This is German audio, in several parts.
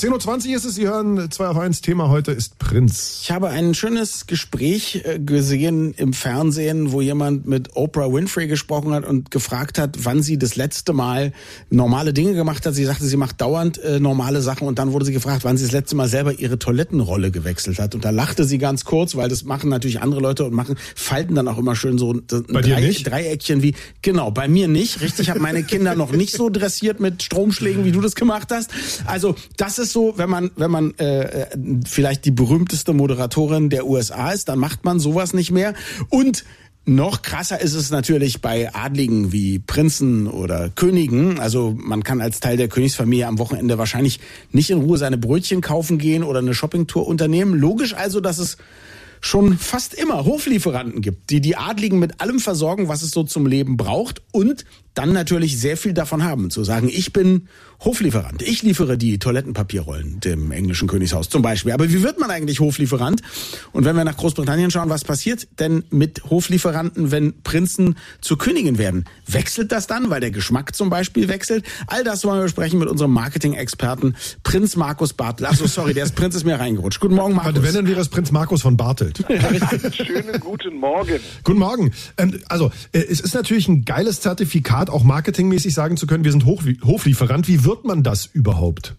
10.20 Uhr ist es, Sie hören 2 auf 1. Thema heute ist Prinz. Ich habe ein schönes Gespräch äh, gesehen im Fernsehen, wo jemand mit Oprah Winfrey gesprochen hat und gefragt hat, wann sie das letzte Mal normale Dinge gemacht hat. Sie sagte, sie macht dauernd äh, normale Sachen und dann wurde sie gefragt, wann sie das letzte Mal selber ihre Toilettenrolle gewechselt hat. Und da lachte sie ganz kurz, weil das machen natürlich andere Leute und machen, falten dann auch immer schön so ein Drei? Dreieckchen wie, genau, bei mir nicht. Richtig, ich habe meine Kinder noch nicht so dressiert mit Stromschlägen, wie du das gemacht hast. Also das ist so, wenn man, wenn man äh, vielleicht die berühmteste Moderatorin der USA ist, dann macht man sowas nicht mehr. Und noch krasser ist es natürlich bei Adligen wie Prinzen oder Königen. Also man kann als Teil der Königsfamilie am Wochenende wahrscheinlich nicht in Ruhe seine Brötchen kaufen gehen oder eine Shoppingtour unternehmen. Logisch also, dass es schon fast immer Hoflieferanten gibt, die die Adligen mit allem versorgen, was es so zum Leben braucht und dann natürlich sehr viel davon haben, zu sagen, ich bin Hoflieferant, ich liefere die Toilettenpapierrollen dem englischen Königshaus zum Beispiel. Aber wie wird man eigentlich Hoflieferant? Und wenn wir nach Großbritannien schauen, was passiert denn mit Hoflieferanten, wenn Prinzen zur Königin werden? Wechselt das dann, weil der Geschmack zum Beispiel wechselt? All das wollen wir besprechen mit unserem Marketing-Experten Prinz Markus Bartel. Achso, sorry, der ist Prinz ist mir reingerutscht. Guten Morgen, Markus. Wenn, dann wäre es Prinz Markus von Bartelt. Schönen guten Morgen. Guten Morgen. Ähm, also, äh, es ist natürlich ein geiles Zertifikat, Art auch marketingmäßig sagen zu können, wir sind Hoch Hoflieferant. Wie wird man das überhaupt?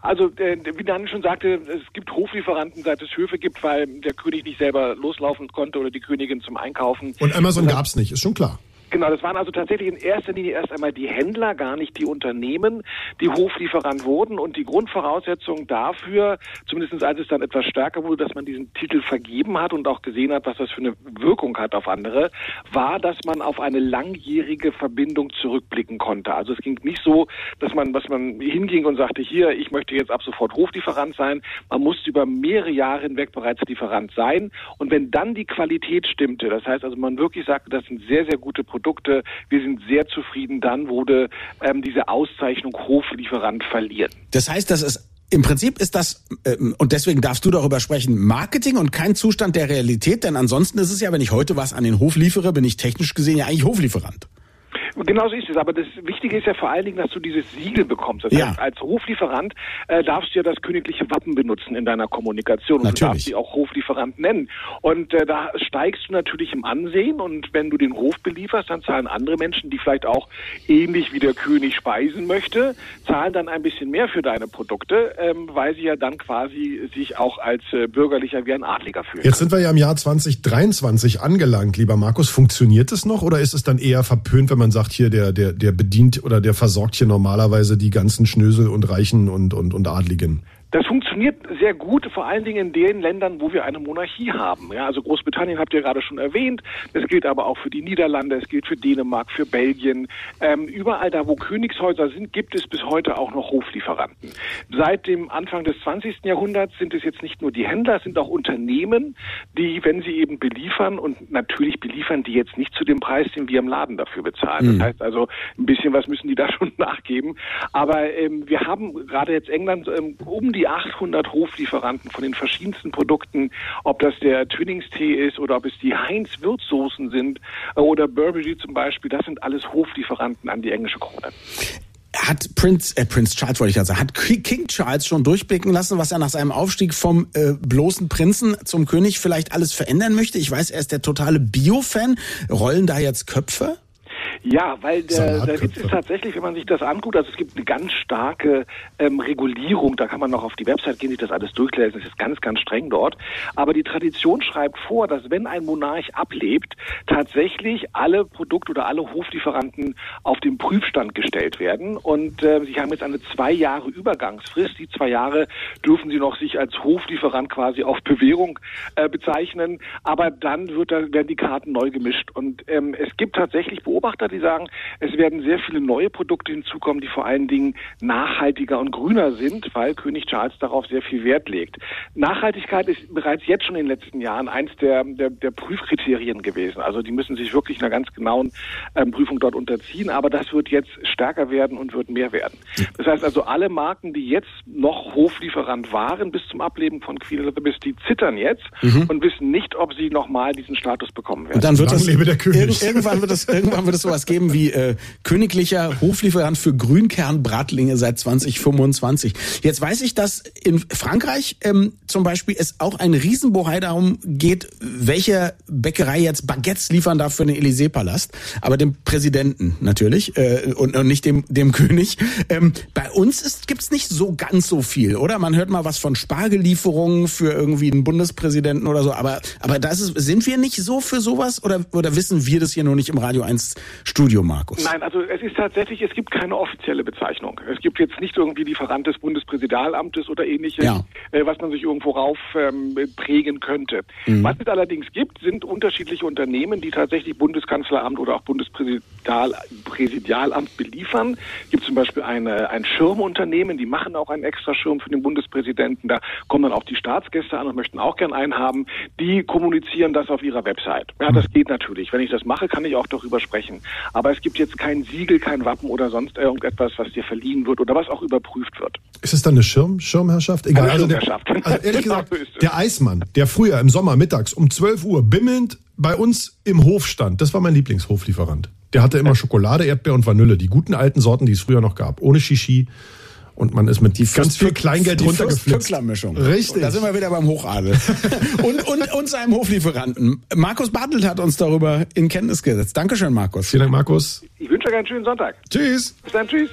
Also, äh, wie Daniel schon sagte, es gibt Hoflieferanten, seit es Höfe gibt, weil der König nicht selber loslaufen konnte oder die Königin zum Einkaufen. Und Amazon gab es nicht, ist schon klar. Genau, das waren also tatsächlich in erster Linie erst einmal die Händler, gar nicht die Unternehmen, die Hoflieferant wurden. Und die Grundvoraussetzung dafür, zumindest als es dann etwas stärker wurde, dass man diesen Titel vergeben hat und auch gesehen hat, was das für eine Wirkung hat auf andere, war, dass man auf eine langjährige Verbindung zurückblicken konnte. Also es ging nicht so, dass man, was man hinging und sagte, hier, ich möchte jetzt ab sofort Hoflieferant sein. Man musste über mehrere Jahre hinweg bereits Lieferant sein. Und wenn dann die Qualität stimmte, das heißt also, man wirklich sagte, das sind sehr, sehr gute Produkte, Produkte. Wir sind sehr zufrieden. Dann wurde ähm, diese Auszeichnung Hoflieferant verliehen. Das heißt, das ist im Prinzip ist das, ähm, und deswegen darfst du darüber sprechen, Marketing und kein Zustand der Realität, denn ansonsten ist es ja, wenn ich heute was an den Hof liefere, bin ich technisch gesehen ja eigentlich Hoflieferant. Genau so ist es. Aber das Wichtige ist ja vor allen Dingen, dass du dieses Siegel bekommst. Das ja. heißt, als Hoflieferant äh, darfst du ja das königliche Wappen benutzen in deiner Kommunikation. Und natürlich. du darfst sie auch Hoflieferant nennen. Und äh, da steigst du natürlich im Ansehen. Und wenn du den Hof belieferst, dann zahlen andere Menschen, die vielleicht auch ähnlich wie der König speisen möchte, zahlen dann ein bisschen mehr für deine Produkte, ähm, weil sie ja dann quasi sich auch als äh, bürgerlicher wie ein Adliger fühlen. Jetzt sind wir ja im Jahr 2023 angelangt, lieber Markus. Funktioniert es noch oder ist es dann eher verpönt, wenn man sagt, sagt hier, der, der, der bedient oder der versorgt hier normalerweise die ganzen Schnösel und Reichen und, und, und Adligen. Das funktioniert sehr gut, vor allen Dingen in den Ländern, wo wir eine Monarchie haben. Ja, also Großbritannien habt ihr gerade schon erwähnt. Das gilt aber auch für die Niederlande, es gilt für Dänemark, für Belgien. Ähm, überall da, wo Königshäuser sind, gibt es bis heute auch noch Hoflieferanten. Seit dem Anfang des 20. Jahrhunderts sind es jetzt nicht nur die Händler, es sind auch Unternehmen, die, wenn sie eben beliefern und natürlich beliefern die jetzt nicht zu dem Preis, den wir im Laden dafür bezahlen. Mhm. Das heißt also, ein bisschen was müssen die da schon nachgeben. Aber ähm, wir haben gerade jetzt England ähm, um die 800 Hoflieferanten von den verschiedensten Produkten, ob das der Twiningstee ist oder ob es die Heinz Würzsoßen sind äh, oder Burberry zum Beispiel, das sind alles Hoflieferanten an die englische Krone hat Prince, äh, Prince Charles wollte ich ja sagen, hat King Charles schon durchblicken lassen, was er nach seinem Aufstieg vom äh, bloßen Prinzen zum König vielleicht alles verändern möchte? Ich weiß, er ist der totale Bio-Fan. Rollen da jetzt Köpfe? Ja, weil der, der Witz ist tatsächlich, wenn man sich das anguckt, also es gibt eine ganz starke ähm, Regulierung, da kann man noch auf die Website gehen, sich das alles durchlesen, es ist ganz, ganz streng dort. Aber die Tradition schreibt vor, dass wenn ein Monarch ablebt, tatsächlich alle Produkte oder alle Hoflieferanten auf den Prüfstand gestellt werden. Und äh, sie haben jetzt eine zwei Jahre Übergangsfrist. Die zwei Jahre dürfen sie noch sich als Hoflieferant quasi auf Bewährung äh, bezeichnen. Aber dann wird da, werden die Karten neu gemischt. Und ähm, es gibt tatsächlich Beobachter, die sagen, es werden sehr viele neue Produkte hinzukommen, die vor allen Dingen nachhaltiger und grüner sind, weil König Charles darauf sehr viel Wert legt. Nachhaltigkeit ist bereits jetzt schon in den letzten Jahren eins der, der, der Prüfkriterien gewesen. Also die müssen sich wirklich einer ganz genauen ähm, Prüfung dort unterziehen, aber das wird jetzt stärker werden und wird mehr werden. Das heißt also, alle Marken, die jetzt noch Hoflieferant waren bis zum Ableben von Queen Elizabeth, die zittern jetzt mhm. und wissen nicht, ob sie nochmal diesen Status bekommen werden. Und dann wird das, irgendwann wird das, irgendwann wird es so geben wie äh, königlicher Hoflieferant für Grünkernbratlinge seit 2025. Jetzt weiß ich, dass in Frankreich ähm, zum Beispiel es auch ein Riesenbohai darum geht, welche Bäckerei jetzt Baguettes liefern darf für den Élysée-Palast, aber dem Präsidenten natürlich äh, und, und nicht dem, dem König. Ähm, bei uns ist, gibt's nicht so ganz so viel, oder? Man hört mal was von Spargelieferungen für irgendwie einen Bundespräsidenten oder so, aber, aber das ist, sind wir nicht so für sowas oder, oder wissen wir das hier nur nicht im Radio 1 Studio, Markus? Nein, also es ist tatsächlich, es gibt keine offizielle Bezeichnung. Es gibt jetzt nicht irgendwie Lieferant des Bundespräsidialamtes oder ähnliches, ja. äh, was man sich irgendwo rauf ähm, prägen könnte. Mhm. Was es allerdings gibt, sind unterschiedliche Unternehmen, die tatsächlich Bundeskanzleramt oder auch Bundespräsidialamt beliefern. Es gibt zum Beispiel eine, ein Schirmunternehmen, die machen auch einen extra Schirm für den Bundespräsidenten. Da kommen dann auch die Staatsgäste an und möchten auch gern einen haben. Die kommunizieren das auf ihrer Website. Ja, das geht natürlich. Wenn ich das mache, kann ich auch darüber sprechen. Aber es gibt jetzt kein Siegel, kein Wappen oder sonst irgendetwas, was dir verliehen wird oder was auch überprüft wird. Ist es dann eine Schirm, Schirmherrschaft? Egal. Eine Schirmherrschaft. Also, der, also ehrlich gesagt, der Eismann, der früher im Sommer mittags um 12 Uhr bimmelnd bei uns im Hof stand, das war mein Lieblingshoflieferant. Der hatte immer Schokolade, Erdbeer und Vanille, die guten alten Sorten, die es früher noch gab, ohne Shishi. Und man ist mit die ganz viel Kleingeld die runtergeflitzt. mischung Richtig. Und da sind wir wieder beim Hochadel. und, und, und seinem Hoflieferanten. Markus Bartelt hat uns darüber in Kenntnis gesetzt. Dankeschön, Markus. Vielen Dank, Markus. Ich wünsche euch einen schönen Sonntag. Tschüss. Bis dann, tschüss.